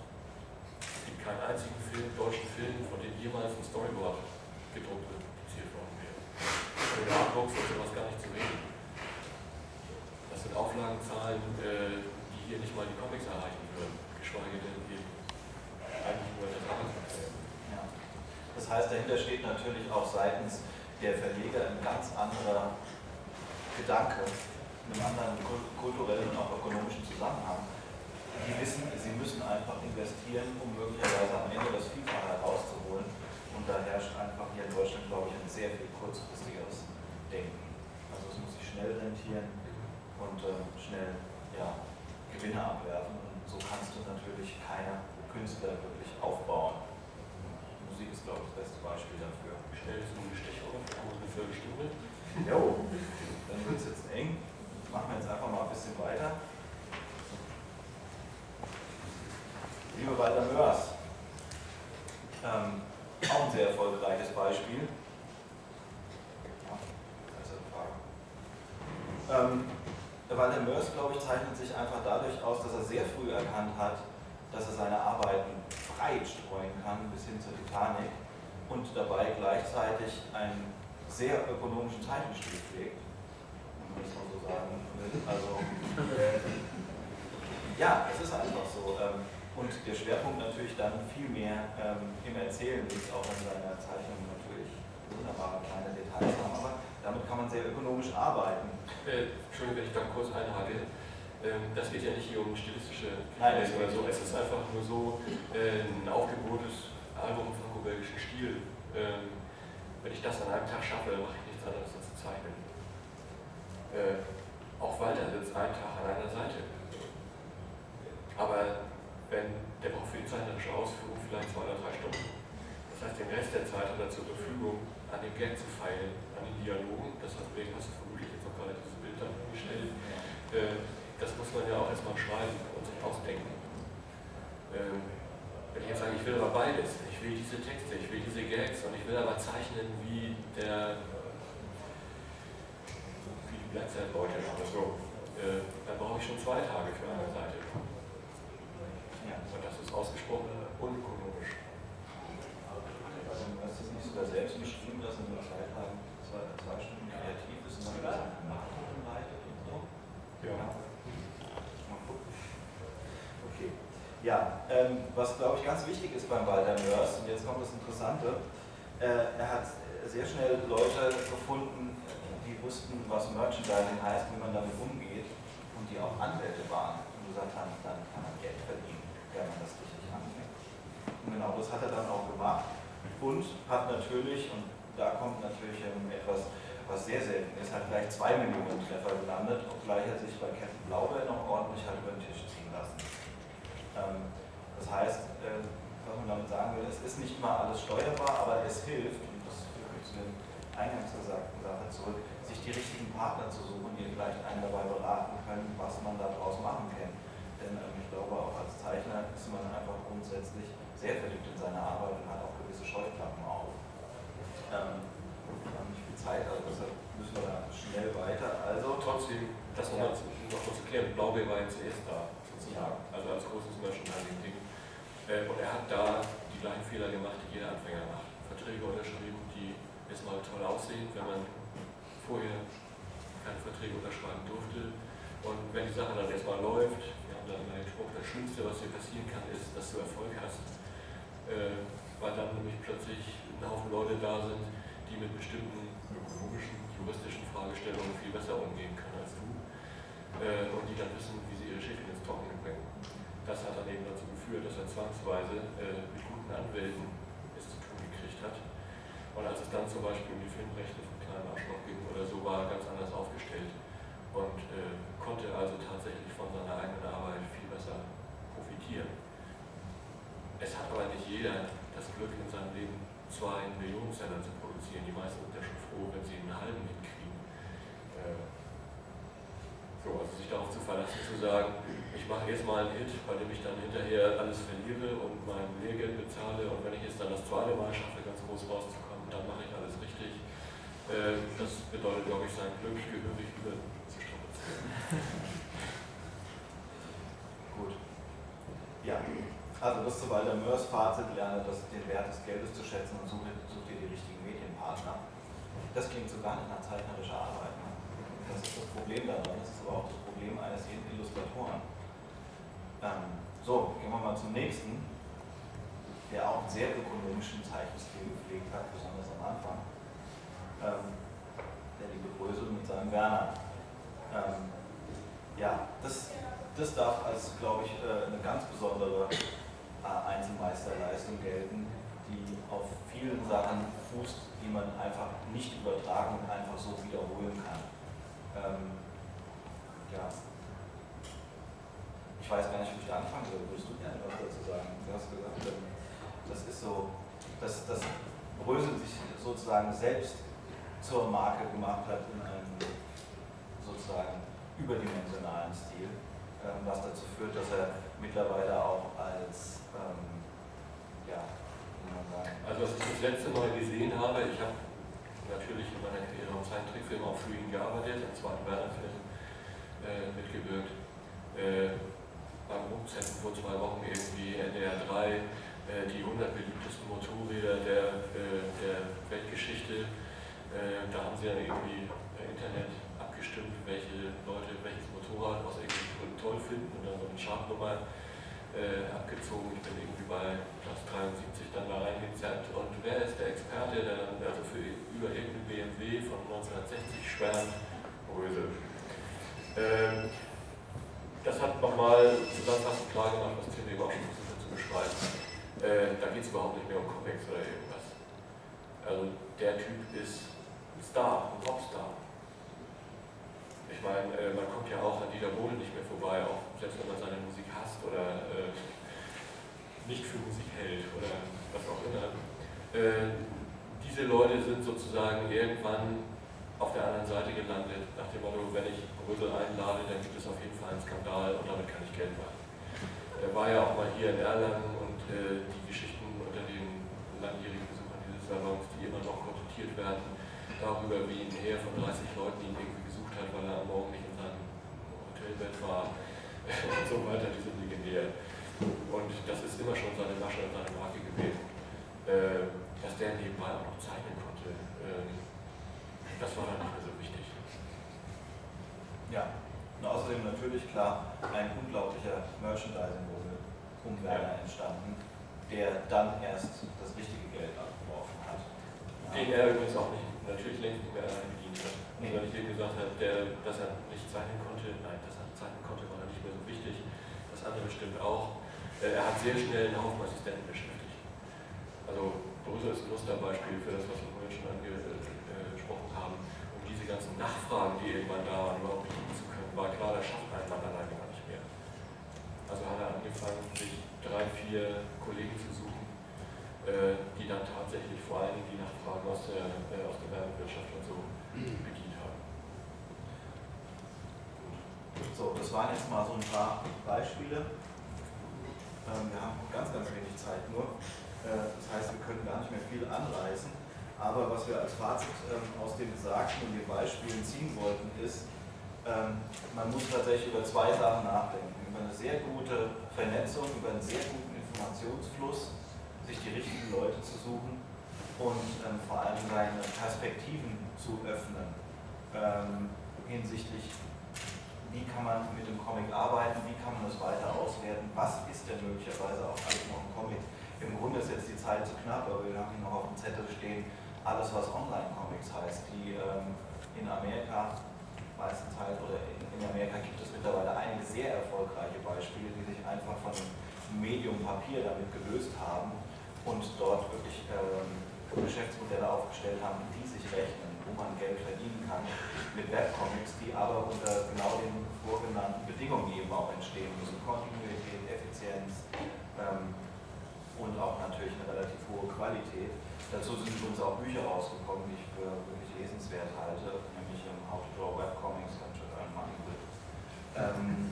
Es gibt keinen einzigen Film, deutschen Film, von dem jemals ein Storyboard gedruckt wird, produziert worden wäre. Von Artbooks und sowas gar nicht zu reden. Auflagenzahlen, äh, die hier nicht mal die Comics erreichen würden, geschweige denn eben eigentlich nur das Arbeitsmodell. Ja. Das heißt, dahinter steht natürlich auch seitens der Verleger ein ganz anderer Gedanke, einem anderen kulturellen und auch ökonomischen Zusammenhang. Die wissen, sie müssen einfach investieren, um möglicherweise am Ende das Vielfache herauszuholen. Und da herrscht einfach hier in Deutschland, glaube ich, ein sehr viel kurzfristigeres Denken. Also es muss sich schnell rentieren und äh, schnell ja, Gewinne abwerfen. Und so kannst du natürlich keine Künstler wirklich aufbauen. Musik ist, glaube ich, das beste Beispiel dafür. Schnell ist eine Bestechung, eine Viertelstunde. Jo, dann wird es jetzt eng. Machen wir jetzt einfach mal ein bisschen weiter. Liebe Walter Mörs, ähm, auch ein sehr erfolgreiches Beispiel. Ja, das ist eine Frage. Ähm, Walter Mörs, glaube ich, zeichnet sich einfach dadurch aus, dass er sehr früh erkannt hat, dass er seine Arbeiten breit streuen kann bis hin zur Titanic und dabei gleichzeitig einen sehr ökonomischen Zeichenstil pflegt. Wenn man das mal so sagen will. Also, äh, ja, es ist einfach so. Ähm, und der Schwerpunkt natürlich dann viel mehr ähm, im Erzählen liegt, auch in seiner Zeichnung natürlich wunderbare kleine Details haben, aber damit kann man sehr ökonomisch arbeiten. Äh, Entschuldigung, wenn ich da kurz einhake. Ähm, das geht ja nicht hier um stilistische Nein, oder so. Es ist einfach nur so äh, ein aufgebohrtes Album im franco-belgischen Stil. Ähm, wenn ich das an einem Tag schaffe, mache ich nichts anderes als zu zeichnen. Äh, auch Walter sitzt einen Tag an einer Seite. Aber wenn der braucht für die zeichnerische Ausführung vielleicht zwei oder drei Stunden. Das heißt, den Rest der Zeit hat er zur Verfügung, an dem Geld zu feilen, an den Dialogen. Das hast, hast du vermutlich jetzt auch gerade dieses Bild gestellt. Äh, das muss man ja auch erstmal schreiben und sich ausdenken. Ähm, wenn ich jetzt sage, ich will aber beides, ich will diese Texte, ich will diese Gags und ich will aber zeichnen wie der wie die Bleizeitleute oder so, äh, dann brauche ich schon zwei Tage für eine Seite. Ja. Und das ist ausgesprochen unökonomisch. Also, du hast es nicht sogar selbst beschrieben, dass in nur zwei Tagen zwei, zwei Stunden kreativ ist und dann das Marketing leitet und so. Ja. Mal gucken. Okay. Ja, ähm, was glaube ich ganz wichtig ist beim Walter Mörs, und jetzt kommt das Interessante, äh, er hat sehr schnell Leute gefunden, die wussten, was Merchandising heißt, wie man damit umgeht und die auch Anwälte waren und gesagt haben, dann kann man Geld verdienen, wenn man das richtig anfängt. Und genau das hat er dann auch gemacht und hat natürlich, und da kommt natürlich ähm, etwas, was sehr selten ist, hat gleich zwei Millionen Treffer gelandet, obgleich er sich bei Captain Blaubeer noch ordentlich hat über den Tisch ziehen lassen. Ähm, das heißt, äh, was man damit sagen will, es ist nicht immer alles steuerbar, aber es hilft, und das führt mich zu den eingangs gesagten Sache zurück, sich die richtigen Partner zu suchen, die vielleicht einen dabei beraten können, was man daraus machen kann. Denn ähm, ich glaube, auch als Zeichner ist man einfach grundsätzlich sehr verliebt in seine Arbeit und hat auch gewisse Scheuklappen auf. Ähm, wir haben nicht viel Zeit, also deshalb müssen wir da schnell weiter. Also, Trotzdem, das nochmal zu, noch zu klären, Blaubeer war ja zuerst da, sozusagen, also als großes Merchandising-Ding. Äh, und er hat da die gleichen Fehler gemacht, die jeder Anfänger macht. Verträge unterschrieben, die erstmal toll aussehen, wenn man vorher keine Verträge unterschreiben durfte. Und wenn die Sache dann erstmal läuft, wir haben dann den Spruch, das Schlimmste, was dir passieren kann, ist, dass du Erfolg hast. Äh, weil dann nämlich plötzlich ein Haufen Leute da sind, die mit bestimmten ökonomischen, juristischen Fragestellungen viel besser umgehen können als du. Äh, und die dann wissen, wie sie ihre Schäfchen ins Trockene bringen. Das hat dann eben dazu geführt, dass er zwangsweise äh, mit guten Anwälten es zu tun gekriegt hat. Und als es dann zum Beispiel um die Filmrechte von Kleinen Arschloch ging oder so, war er ganz anders aufgestellt und äh, konnte also tatsächlich von seiner eigenen Arbeit viel besser profitieren. Es hat aber nicht jeder das Glück in seinem Leben, zwei Millionen Seller zu produzieren. Die meisten sind ja schon froh, wenn sie einen halben hinkriegen. Äh, so, also sich darauf zu verlassen, zu sagen, ich mache erstmal einen Hit, bei dem ich dann hinterher alles verliere und mein Lehrgeld bezahle und wenn ich es dann das zweite Mal schaffe, ganz groß rauszukommen, dann mache ich alles richtig. Äh, das bedeutet, glaube ich, sein Glück gehörig über zu Gut. Ja, also das zu Walter Mörs Fazit, lerne das, den Wert des Geldes zu schätzen und such dir die richtigen Medienpartner. Das klingt so gar nicht nach zeichnerischer Arbeit. Das ist das Problem daran, das ist aber auch das Problem eines jeden Illustratoren. Ähm, so, gehen wir mal zum nächsten, der auch einen sehr ökonomischen Zeichenstil gepflegt hat, besonders am Anfang. Ähm, der liebe Brösel mit seinem Werner. Ähm, ja, das, das darf als, glaube ich, äh, eine ganz besondere äh, Einzelmeisterleistung gelten, die auf vielen Sachen fußt, die man einfach nicht übertragen und einfach so wiederholen kann. Ähm, ja, ich weiß gar nicht, wie ich anfangen soll. Würdest du gerne was dazu sagen? Du hast gesagt, ähm, das ist so, dass, dass Brösel sich sozusagen selbst zur Marke gemacht hat in einem sozusagen überdimensionalen Stil, ähm, was dazu führt, dass er mittlerweile auch als, ähm, ja, wie man sagen. Also, was ich das letzte Mal gesehen habe, ich habe natürlich in meiner Karriere am Zeichentrickfilm auch für ihn gearbeitet, im zweiten Werner-Film äh, mitgewirkt. Äh, beim Umsetzen vor zwei Wochen irgendwie NDR 3 äh, die 100 beliebtesten Motorräder der, äh, der Weltgeschichte. Äh, da haben sie dann irgendwie Internet abgestimmt, welche Leute welches Motorrad aus irgendwelchen Gründen toll finden und dann so eine Chartnummer äh, abgezogen. Ich bin irgendwie bei Platz 73 dann da reingezerrt. Und wer ist der Experte, der dann also für über irgendeinen BMW von 1960 schwärmt? Röse. Ähm, das hat nochmal zusammenfassend klar gemacht, was Tim eben auch schon versucht zu beschreiben. Äh, da geht es überhaupt nicht mehr um Comics oder irgendwas. Also der Typ ist ein Star, ein Popstar. Ich meine, äh, man kommt ja auch an Dieter Bohlen nicht mehr vorbei, auch selbst wenn man seine Musik hasst oder äh, nicht für Musik hält oder was auch immer. Äh, diese Leute sind sozusagen irgendwann auf der anderen Seite gelandet, nach dem Motto, wenn ich Brüssel einlade, dann gibt es auf jeden Fall einen Skandal und damit kann ich Geld machen. Er war ja auch mal hier in Erlangen und äh, die Geschichten unter den langjährigen Besuchern dieses Salons, die immer noch konsultiert werden, darüber, wie ein Heer von 30 Leuten ihn irgendwie hat, weil er am Morgen nicht in seinem Hotelbett war und so weiter, die sind legendär. Und das ist immer schon seine Masche und seine Marke gewesen, äh, dass der nebenbei auch noch zeichnen konnte. Ähm, das war dann nicht mehr so wichtig. Ja, und außerdem natürlich klar ein unglaublicher Merchandising-Rummel um Werner ja. entstanden, der dann erst das richtige Geld abgeworfen hat. Den er übrigens auch nicht, natürlich längst nicht mehr bedient hat. Also wenn ich dir gesagt habe, der, dass er nicht zeichnen konnte, nein, dass er zeichnen konnte, war nicht mehr so wichtig. Das andere stimmt auch. Äh, er hat sehr schnell einen Haufen Assistenten beschäftigt. Also Brüssel ist ein Musterbeispiel für das, was wir vorhin schon ange diese ganzen Nachfragen, die irgendwann da waren, überhaupt bedienen zu können, war klar, das schafft ein Mann alleine gar nicht mehr. Also hat er angefangen, sich drei, vier Kollegen zu suchen, äh, die dann tatsächlich vor allen Dingen die Nachfragen aus der, äh, aus der Werbewirtschaft und so bedient haben. Das waren jetzt mal so ein paar Beispiele. Ähm, wir haben ganz, ganz wenig Zeit nur. Äh, das heißt, wir können gar nicht mehr viel anreißen. Aber was wir als Fazit ähm, aus dem Gesagten und den Beispielen ziehen wollten, ist, ähm, man muss tatsächlich über zwei Sachen nachdenken. Über eine sehr gute Vernetzung, über einen sehr guten Informationsfluss, sich die richtigen Leute zu suchen und ähm, vor allem seine Perspektiven zu öffnen ähm, hinsichtlich, wie kann man mit dem Comic arbeiten, wie kann man es weiter auswerten, was ist denn möglicherweise auch alles noch ein Comic. Im Grunde ist jetzt die Zeit zu knapp, aber wir haben hier noch auf dem Zettel stehen, alles, was Online-Comics heißt, die ähm, in Amerika meistens halt, oder in, in, Amerika gibt es mittlerweile einige sehr erfolgreiche Beispiele, die sich einfach von dem Medium Papier damit gelöst haben und dort wirklich ähm, Geschäftsmodelle aufgestellt haben, die sich rechnen, man Geld verdienen kann mit Webcomics, die aber unter genau den vorgenannten Bedingungen eben auch entstehen müssen. Kontinuität, Effizienz ähm, und auch natürlich eine relativ hohe Qualität. Dazu sind uns auch Bücher rausgekommen, die ich für wirklich lesenswert halte, nämlich im How to Draw Webcomics and Earn Money With. Ähm,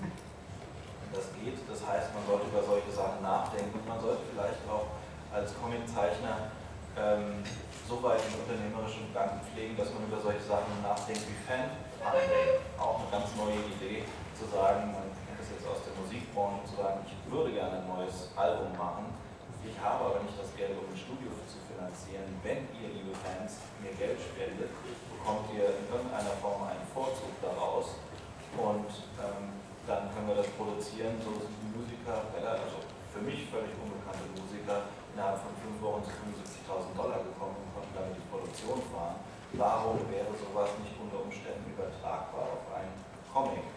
das geht, das heißt, man sollte über solche Sachen nachdenken und man sollte vielleicht auch als Comiczeichner ähm, darüber nachdenkt wie Fan-Funding. Auch eine ganz neue Idee, zu sagen, man kennt das jetzt aus der Musikbranche, zu sagen, ich würde gerne ein neues Album machen, ich habe aber nicht das Geld, um ein Studio zu finanzieren. Wenn ihr, liebe Fans, mir Geld spendet, bekommt ihr in irgendeiner Form einen Vorzug daraus und ähm, dann können wir das produzieren. So sind die Musiker, also für mich völlig unbekannte Musiker, innerhalb von fünf Wochen zu 75.000 Dollar gekommen damit die Produktion fahren. Warum wäre sowas nicht unter Umständen übertragbar auf einen Comic?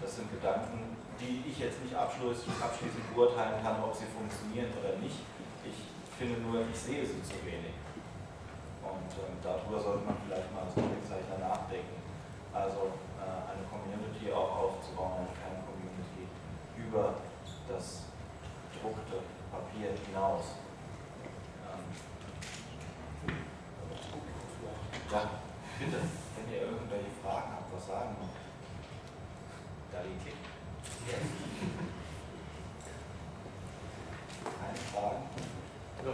Das sind Gedanken, die ich jetzt nicht abschließend beurteilen kann, ob sie funktionieren oder nicht. Ich finde nur, ich sehe sie zu wenig. Und äh, darüber sollte man vielleicht mal als Comiczeichner nachdenken. Also äh, eine Community auch aufzubauen, eine kleine Community über das gedruckte Papier hinaus. Ja, bitte, wenn ihr irgendwelche Fragen habt, was sagen noch? Realität. Keine Fragen?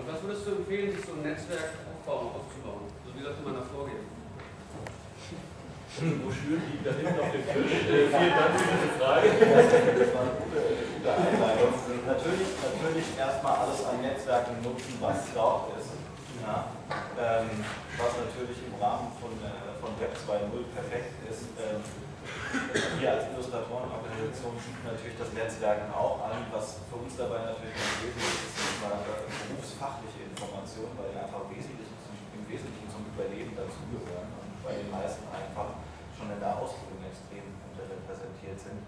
Was würdest du empfehlen, sich so ein Netzwerk aufbauen, aufzubauen? So wie sollte man da vorgehen? Broschüren liegen da hinten auf dem Tisch. Äh, vielen Dank für diese Frage. Das war eine gute, gute Einleitung. Natürlich, natürlich erstmal alles an Netzwerken nutzen, was dort ist. Ja. Ähm, was natürlich im Rahmen von, äh, von Web 2.0 perfekt ist. Ähm, wir als Illustratorenorganisation bieten natürlich das Netzwerken auch an, was für uns dabei natürlich ganz wesentlich ist, ist mal berufsfachliche Informationen, weil die einfach wesentlich, im Wesentlichen zum Überleben dazugehören und bei den meisten einfach schon in der Ausbildung extrem unterrepräsentiert sind.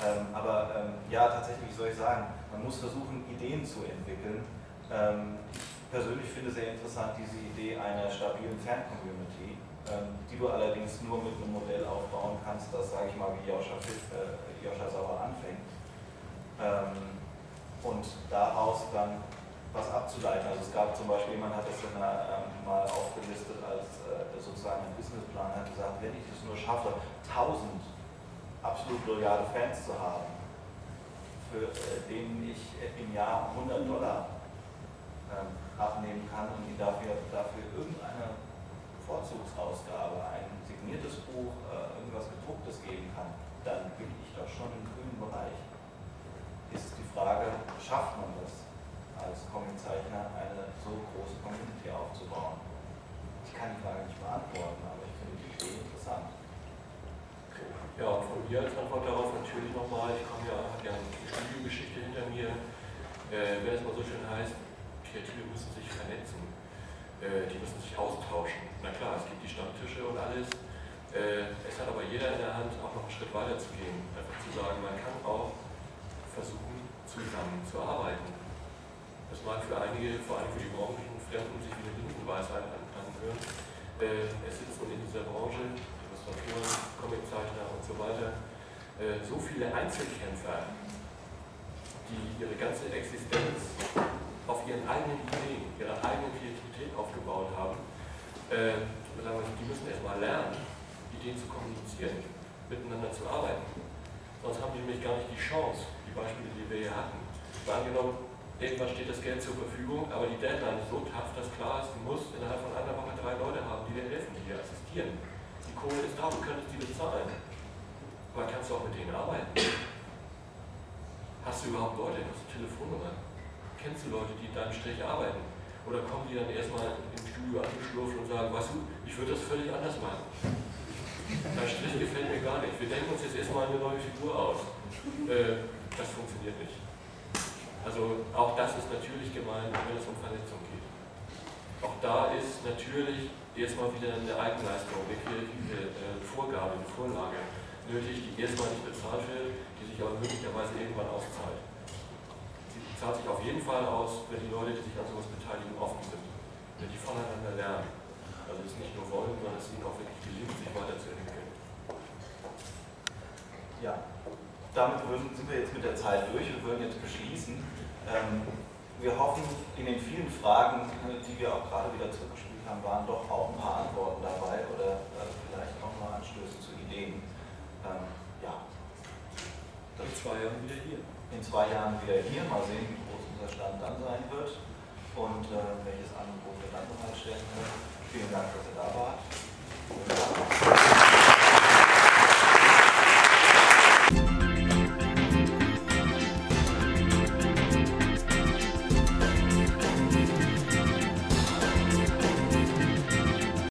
Ähm, aber ähm, ja, tatsächlich, soll ich sagen, man muss versuchen, Ideen zu entwickeln. Ähm, ich persönlich finde sehr interessant diese Idee einer stabilen Fan-Community ähm, die du allerdings nur mit einem Modell aufbauen kannst, das, sage ich mal, wie Joscha, äh, Joscha Sauer anfängt. Ähm, und daraus dann was abzuleiten. Also es gab zum Beispiel, jemand hat das in einer, ähm, mal aufgelistet als äh, sozusagen ein Businessplan, hat gesagt, wenn ich es nur schaffe, 1000 absolut loyale Fans zu haben, für äh, denen ich im Jahr 100 Dollar ähm, abnehmen kann und die dafür, dafür irgendeine Vorzugsausgabe, ein signiertes Buch, äh, irgendwas gedrucktes geben kann, dann bin ich doch schon im grünen Bereich. Ist die Frage, schafft man das als Comiczeichner, eine so große Community aufzubauen? Ich kann die Frage nicht beantworten, aber ich finde die Idee interessant. Ja, und von mir als Antwort darauf natürlich nochmal, ich komme ja, habe ja eine Studiogeschichte hinter mir, äh, wenn es mal so schön heißt, Kreative müssen sich vernetzen, äh, die müssen sich austauschen. Na klar, es gibt die Stammtische und alles. Äh, es hat aber jeder in der Hand, auch noch einen Schritt weiter zu gehen. Einfach zu sagen, man kann auch versuchen, zusammen zu arbeiten. Das mag für einige, vor allem für die Branchenfremden, sich wie eine Lindenweisheit anhören. Äh, es sitzen in dieser Branche, Illustratoren, Comiczeichner und so weiter, so viele Einzelkämpfer, die ihre ganze Existenz auf ihren eigenen Ideen, ihrer eigenen Kreativität aufgebaut haben äh, die müssen erstmal lernen, Ideen zu kommunizieren, miteinander zu arbeiten. Sonst haben die nämlich gar nicht die Chance, die Beispiele, die wir hier hatten. Angenommen, irgendwann steht das Geld zur Verfügung, aber die Deadline ist so tough, dass klar ist, du musst innerhalb von einer Woche drei Leute haben, die dir helfen, die dir assistieren. Die Kohle ist da, du könntest die bezahlen. Aber kannst du auch mit denen arbeiten? Hast du überhaupt Leute? Hast du Telefonnummern? Kennst du Leute, die in deinem Strich arbeiten? Oder kommen die dann erstmal im Studio angeschlurft und sagen, weißt du, ich würde das völlig anders machen. Dein Strich gefällt mir gar nicht. Wir denken uns jetzt erstmal eine neue Figur aus. Äh, das funktioniert nicht. Also auch das ist natürlich gemeint, wenn es um Vernetzung geht. Auch da ist natürlich erstmal wieder eine Eigenleistung, eine kreative äh, Vorgabe, eine Vorlage nötig, die erstmal nicht bezahlt wird, die sich aber möglicherweise irgendwann auszahlt zahlt sich auf jeden Fall aus, wenn die Leute, die sich an sowas beteiligen, offen sind. Wenn die voneinander lernen. Also es nicht nur wollen, sondern es ihnen auch wirklich gelingt, sich weiterzuentwickeln. Ja, damit sind wir jetzt mit der Zeit durch und würden jetzt beschließen. Ähm, wir hoffen, in den vielen Fragen, die wir auch gerade wieder zurückgespielt haben, waren doch auch ein paar Antworten dabei oder äh, vielleicht auch mal Anstöße zu Ideen. Ähm, ja. In zwei Jahren wieder hier in zwei Jahren wieder hier. Mal sehen, wie groß unser Stand dann sein wird und äh, welches Angebot wir dann bereitstellen können. Vielen Dank, dass ihr da wart.